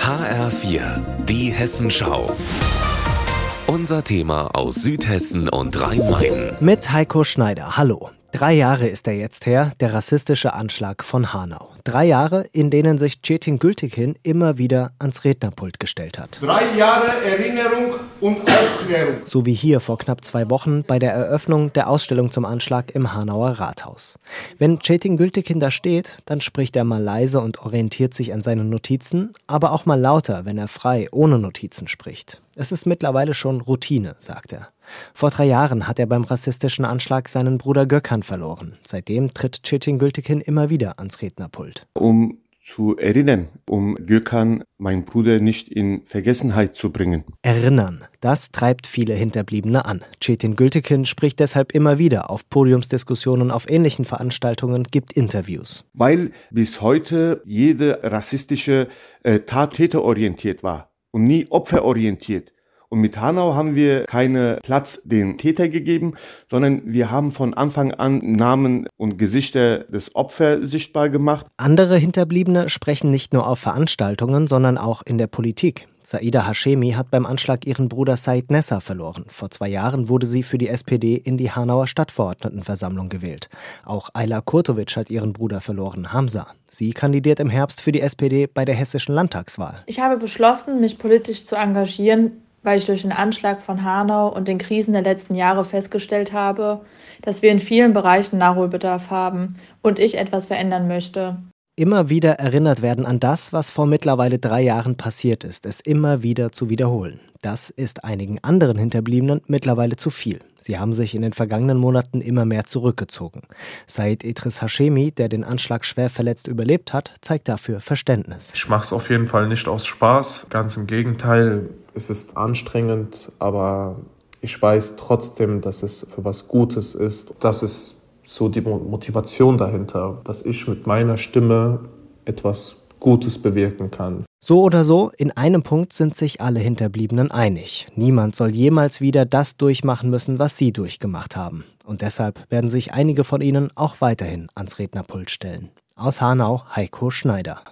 HR4, die Hessenschau. Unser Thema aus Südhessen und Rhein-Main. Mit Heiko Schneider. Hallo. Drei Jahre ist er jetzt her, der rassistische Anschlag von Hanau. Drei Jahre, in denen sich Cetin Gültekin immer wieder ans Rednerpult gestellt hat. Drei Jahre Erinnerung und Aufklärung. So wie hier vor knapp zwei Wochen bei der Eröffnung der Ausstellung zum Anschlag im Hanauer Rathaus. Wenn Cetin Gültekin da steht, dann spricht er mal leise und orientiert sich an seinen Notizen, aber auch mal lauter, wenn er frei ohne Notizen spricht. Es ist mittlerweile schon Routine, sagt er. Vor drei Jahren hat er beim rassistischen Anschlag seinen Bruder Gökhan verloren. Seitdem tritt Çetin Gültekin immer wieder ans Rednerpult. Um zu erinnern, um Gökhan, mein Bruder, nicht in Vergessenheit zu bringen. Erinnern, das treibt viele Hinterbliebene an. Cetin Gültekin spricht deshalb immer wieder auf Podiumsdiskussionen, auf ähnlichen Veranstaltungen, gibt Interviews. Weil bis heute jede rassistische äh, Tat täterorientiert war und nie opferorientiert. Und mit Hanau haben wir keinen Platz den Täter gegeben, sondern wir haben von Anfang an Namen und Gesichter des Opfers sichtbar gemacht. Andere Hinterbliebene sprechen nicht nur auf Veranstaltungen, sondern auch in der Politik. Saida Hashemi hat beim Anschlag ihren Bruder Said Nessa verloren. Vor zwei Jahren wurde sie für die SPD in die Hanauer Stadtverordnetenversammlung gewählt. Auch Ayla Kurtovic hat ihren Bruder verloren, Hamza. Sie kandidiert im Herbst für die SPD bei der hessischen Landtagswahl. Ich habe beschlossen, mich politisch zu engagieren, weil ich durch den Anschlag von Hanau und den Krisen der letzten Jahre festgestellt habe, dass wir in vielen Bereichen Nachholbedarf haben und ich etwas verändern möchte. Immer wieder erinnert werden an das, was vor mittlerweile drei Jahren passiert ist, es immer wieder zu wiederholen. Das ist einigen anderen Hinterbliebenen mittlerweile zu viel. Sie haben sich in den vergangenen Monaten immer mehr zurückgezogen. Said Idris Hashemi, der den Anschlag schwer verletzt überlebt hat, zeigt dafür Verständnis. Ich mache es auf jeden Fall nicht aus Spaß, ganz im Gegenteil. Es ist anstrengend, aber ich weiß trotzdem, dass es für was Gutes ist. Das ist so die Motivation dahinter, dass ich mit meiner Stimme etwas Gutes bewirken kann. So oder so, in einem Punkt sind sich alle Hinterbliebenen einig. Niemand soll jemals wieder das durchmachen müssen, was sie durchgemacht haben. Und deshalb werden sich einige von ihnen auch weiterhin ans Rednerpult stellen. Aus Hanau, Heiko Schneider.